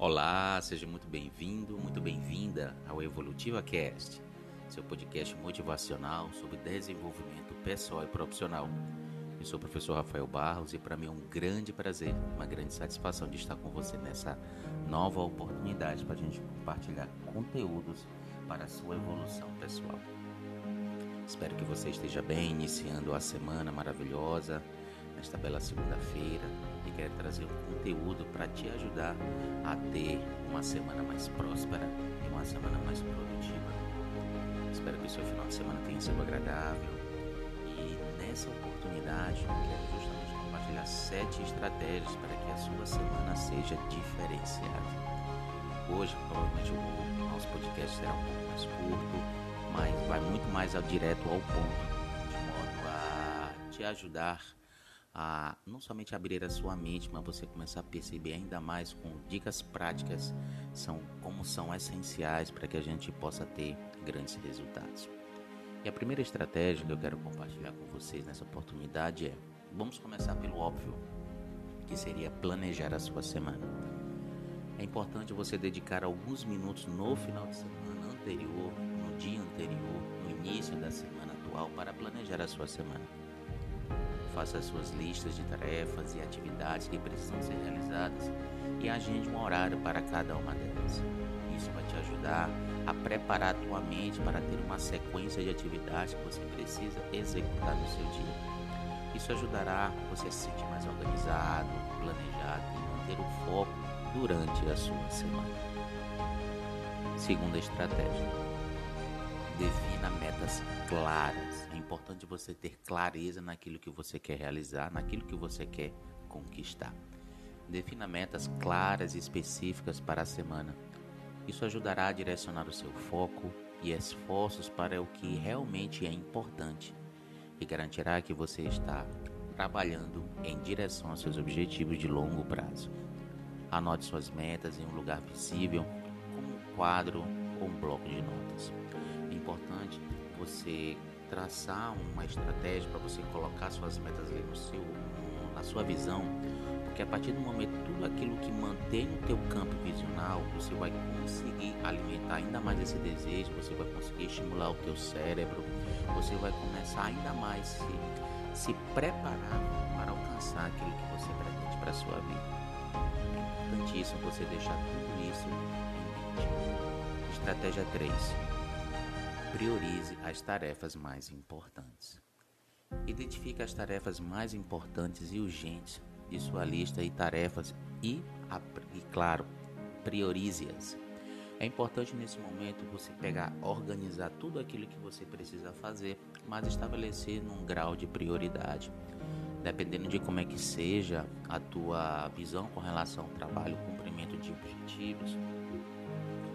Olá, seja muito bem-vindo, muito bem-vinda ao Evolutiva Cast, seu podcast motivacional sobre desenvolvimento pessoal e profissional. Eu sou o professor Rafael Barros e para mim é um grande prazer, uma grande satisfação de estar com você nessa nova oportunidade para a gente compartilhar conteúdos para a sua evolução pessoal. Espero que você esteja bem, iniciando a semana maravilhosa, nesta bela segunda-feira e quero trazer um conteúdo para te ajudar a ter uma semana mais próspera e uma semana mais produtiva. Espero que o seu final de semana tenha sido agradável e nessa oportunidade eu quero justamente compartilhar sete estratégias para que a sua semana seja diferenciada. Hoje, provavelmente, o nosso podcast será um pouco mais curto, mas vai muito mais ao direto ao ponto, de modo a te ajudar a não somente abrir a sua mente, mas você começar a perceber ainda mais com dicas práticas são como são essenciais para que a gente possa ter grandes resultados. E a primeira estratégia que eu quero compartilhar com vocês nessa oportunidade é: vamos começar pelo óbvio, que seria planejar a sua semana. É importante você dedicar alguns minutos no final de semana anterior, no dia anterior, no início da semana atual para planejar a sua semana faça as suas listas de tarefas e atividades que precisam ser realizadas e agende um horário para cada uma delas. Isso vai te ajudar a preparar a tua mente para ter uma sequência de atividades que você precisa executar no seu dia. Isso ajudará você a se sentir mais organizado, planejado e manter o foco durante a sua semana. Segunda estratégia: defina metas claras. É importante você ter clareza naquilo que você quer realizar, naquilo que você quer conquistar. Defina metas claras e específicas para a semana. Isso ajudará a direcionar o seu foco e esforços para o que realmente é importante e garantirá que você está trabalhando em direção aos seus objetivos de longo prazo. Anote suas metas em um lugar visível, como um quadro ou um bloco de notas. Você traçar uma estratégia para você colocar suas metas ali no seu, na sua visão, porque a partir do momento tudo aquilo que mantém o teu campo visional, você vai conseguir alimentar ainda mais esse desejo, você vai conseguir estimular o teu cérebro, você vai começar ainda mais se se preparar para alcançar aquilo que você pretende para a sua vida. É importantíssimo você deixar tudo isso em mente. Estratégia 3 Priorize as tarefas mais importantes. Identifique as tarefas mais importantes e urgentes de sua lista e tarefas e, e claro, priorize-as. É importante nesse momento você pegar, organizar tudo aquilo que você precisa fazer, mas estabelecer num grau de prioridade. Dependendo de como é que seja a tua visão com relação ao trabalho, cumprimento de objetivos,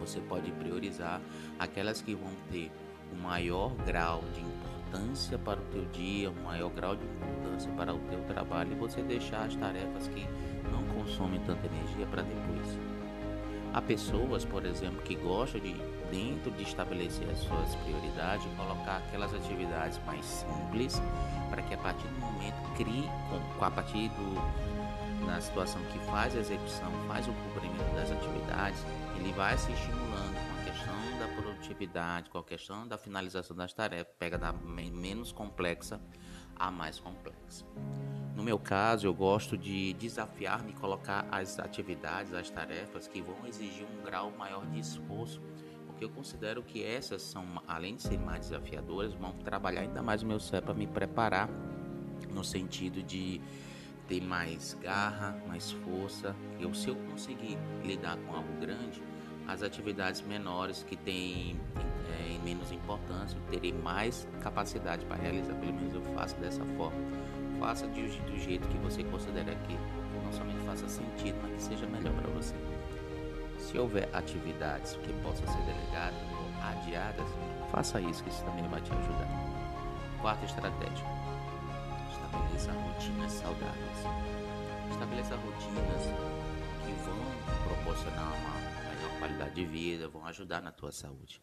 você pode priorizar aquelas que vão ter o maior grau de importância para o teu dia, o maior grau de importância para o teu trabalho e você deixar as tarefas que não consomem tanta energia para depois. Há pessoas, por exemplo, que gostam de, dentro de estabelecer as suas prioridades, colocar aquelas atividades mais simples para que a partir do momento crie, com, a partir do, na situação que faz a execução, faz o cumprimento das atividades, ele vai se estimulando com a questão da produtividade, com a questão da finalização das tarefas, pega da menos complexa a mais complexa. No meu caso, eu gosto de desafiar-me e colocar as atividades, as tarefas que vão exigir um grau maior de esforço, porque eu considero que essas são, além de serem mais desafiadoras, vão trabalhar ainda mais o meu cérebro para me preparar no sentido de ter mais garra, mais força. Eu, se eu conseguir lidar com algo grande, as atividades menores que têm é, menos importância, eu terei mais capacidade para realizar. Pelo menos eu faço dessa forma. Faça de, do jeito que você considera que não somente faça sentido, mas que seja melhor para você. Se houver atividades que possam ser delegadas ou adiadas, faça isso, que isso também vai te ajudar. Quarta estratégia: estabeleça rotinas saudáveis. Estabeleça rotinas que vão proporcionar uma qualidade de vida, vão ajudar na tua saúde,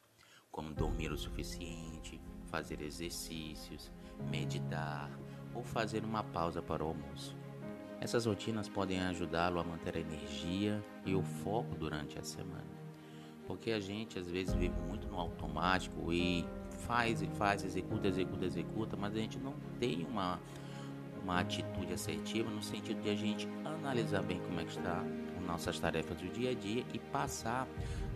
como dormir o suficiente, fazer exercícios, meditar ou fazer uma pausa para o almoço. Essas rotinas podem ajudá-lo a manter a energia e o foco durante a semana. Porque a gente às vezes vive muito no automático e faz e faz, executa, executa, executa, mas a gente não tem uma, uma atitude assertiva no sentido de a gente analisar bem como é que está nossas tarefas do dia a dia e passar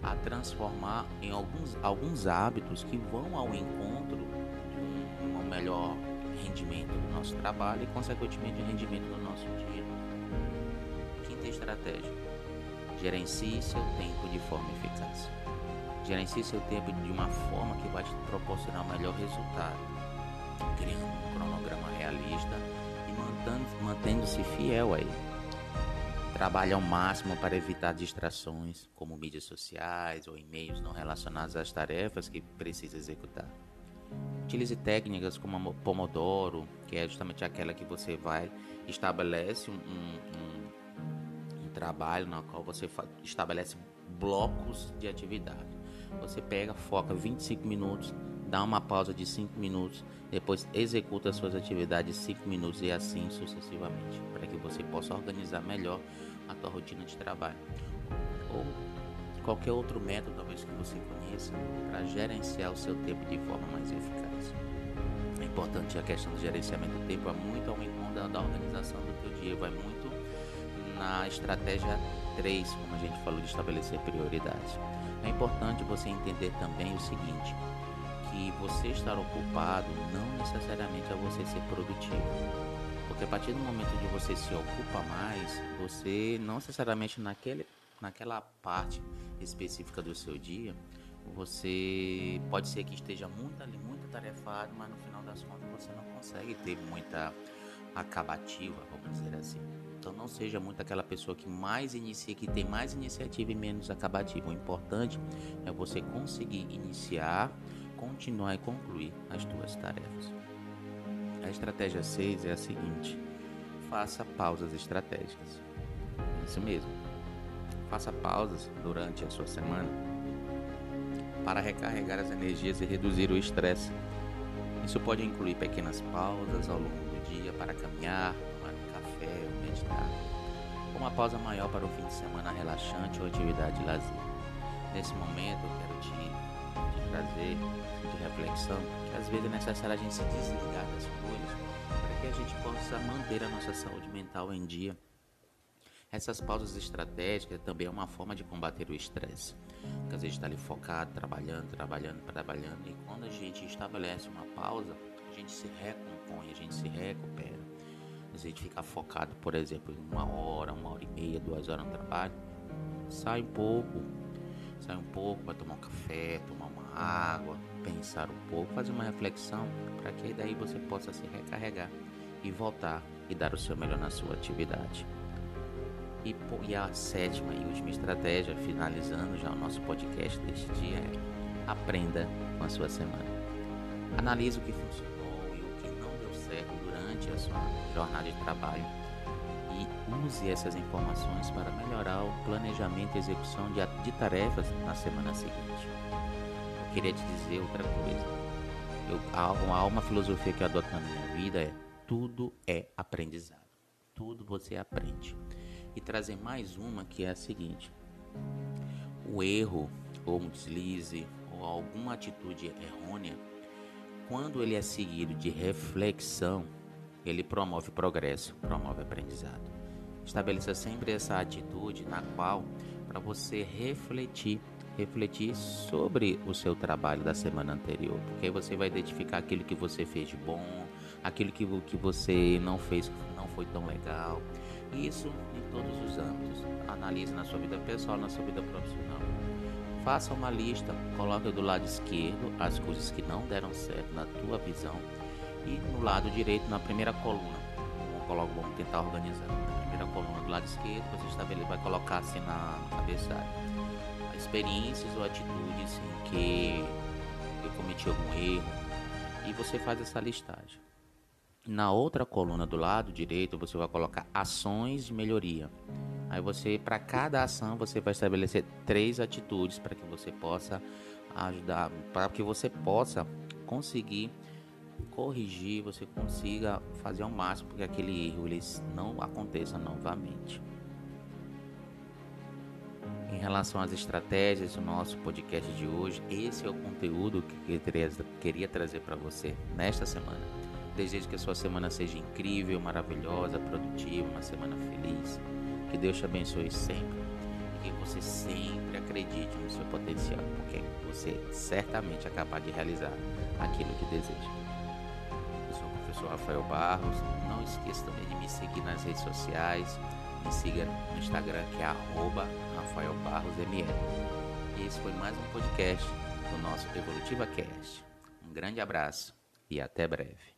a transformar em alguns, alguns hábitos que vão ao encontro de um, um melhor rendimento do nosso trabalho e, consequentemente, o rendimento do nosso dia. Quinta estratégia: gerencie seu tempo de forma eficaz. Gerencie seu tempo de uma forma que vai te proporcionar o melhor resultado, criando um cronograma realista mantendo-se fiel a ele. Trabalhe ao máximo para evitar distrações, como mídias sociais ou e-mails não relacionados às tarefas que precisa executar. Utilize técnicas como a Pomodoro, que é justamente aquela que você vai estabelece um, um, um trabalho na qual você estabelece blocos de atividade. Você pega, foca 25 minutos, dá uma pausa de 5 minutos, depois executa as suas atividades 5 minutos e assim sucessivamente, para que você possa organizar melhor a tua rotina de trabalho. Ou qualquer outro método, talvez que você conheça, para gerenciar o seu tempo de forma mais eficaz. É importante a questão do gerenciamento do tempo, é muito ao encontro da organização do teu dia, vai muito na estratégia 3, como a gente falou, de estabelecer prioridades. É importante você entender também o seguinte, que você estar ocupado não necessariamente é você ser produtivo. Porque a partir do momento de você se ocupa mais, você não necessariamente naquele, naquela parte específica do seu dia, você pode ser que esteja muito ali, muito tarefado, mas no final das contas você não consegue ter muita acabativa, vamos dizer assim. Então não seja muito aquela pessoa que mais inicia, que tem mais iniciativa e menos acabativa. O importante é você conseguir iniciar, continuar e concluir as suas tarefas. A estratégia 6 é a seguinte: faça pausas estratégicas. Isso mesmo. Faça pausas durante a sua semana para recarregar as energias e reduzir o estresse. Isso pode incluir pequenas pausas ao longo do dia para caminhar, tomar um café ou meditar. Ou uma pausa maior para o fim de semana relaxante ou atividade de lazer. Nesse momento, eu quero te, te trazer de reflexão que às vezes é necessário a gente se desligar das coisas para que a gente possa manter a nossa saúde mental em dia. Essas pausas estratégicas também é uma forma de combater o estresse. Porque às vezes está ali focado, trabalhando, trabalhando, trabalhando. E quando a gente estabelece uma pausa, a gente se recompõe, a gente se recupera. A gente fica focado, por exemplo, em uma hora, uma hora e meia, duas horas no trabalho. Sai um pouco, sai um pouco, vai tomar um café, tomar uma água, pensar um pouco, fazer uma reflexão, para que daí você possa se recarregar e voltar e dar o seu melhor na sua atividade. E, e a sétima e última estratégia, finalizando já o nosso podcast deste dia, é aprenda com a sua semana. Analise o que funcionou e o que não deu certo durante a sua jornada de trabalho e use essas informações para melhorar o planejamento e execução de, de tarefas na semana seguinte queria te dizer outra coisa. Eu, há uma filosofia que eu adoto na minha vida é tudo é aprendizado. Tudo você aprende. E trazer mais uma que é a seguinte: o erro, ou um deslize, ou alguma atitude errônea, quando ele é seguido de reflexão, ele promove progresso, promove aprendizado. Estabeleça sempre essa atitude na qual, para você refletir refletir sobre o seu trabalho da semana anterior, porque aí você vai identificar aquilo que você fez de bom, aquilo que, que você não fez que não foi tão legal. Isso em todos os âmbitos. Analise na sua vida pessoal, na sua vida profissional. Faça uma lista, coloque do lado esquerdo as coisas que não deram certo na tua visão e no lado direito, na primeira coluna. Vamos, vamos tentar organizar. Na primeira coluna do lado esquerdo, você vai colocar assim na cabeçada experiências ou atitudes em que eu cometi algum erro e você faz essa listagem. Na outra coluna do lado direito você vai colocar ações de melhoria. Aí você, para cada ação, você vai estabelecer três atitudes para que você possa ajudar, para que você possa conseguir corrigir, você consiga fazer ao máximo para que aquele erro ele não aconteça novamente. Em relação às estratégias do nosso podcast de hoje, esse é o conteúdo que queria trazer para você nesta semana. Desejo que a sua semana seja incrível, maravilhosa, produtiva, uma semana feliz. Que Deus te abençoe sempre e que você sempre acredite no seu potencial, porque você certamente é capaz de realizar aquilo que deseja. Sou Rafael Barros. Não esqueça também de me seguir nas redes sociais. Me siga no Instagram que é arroba Rafael Barros ML. Esse foi mais um podcast do nosso Evolutiva Cast. Um grande abraço e até breve.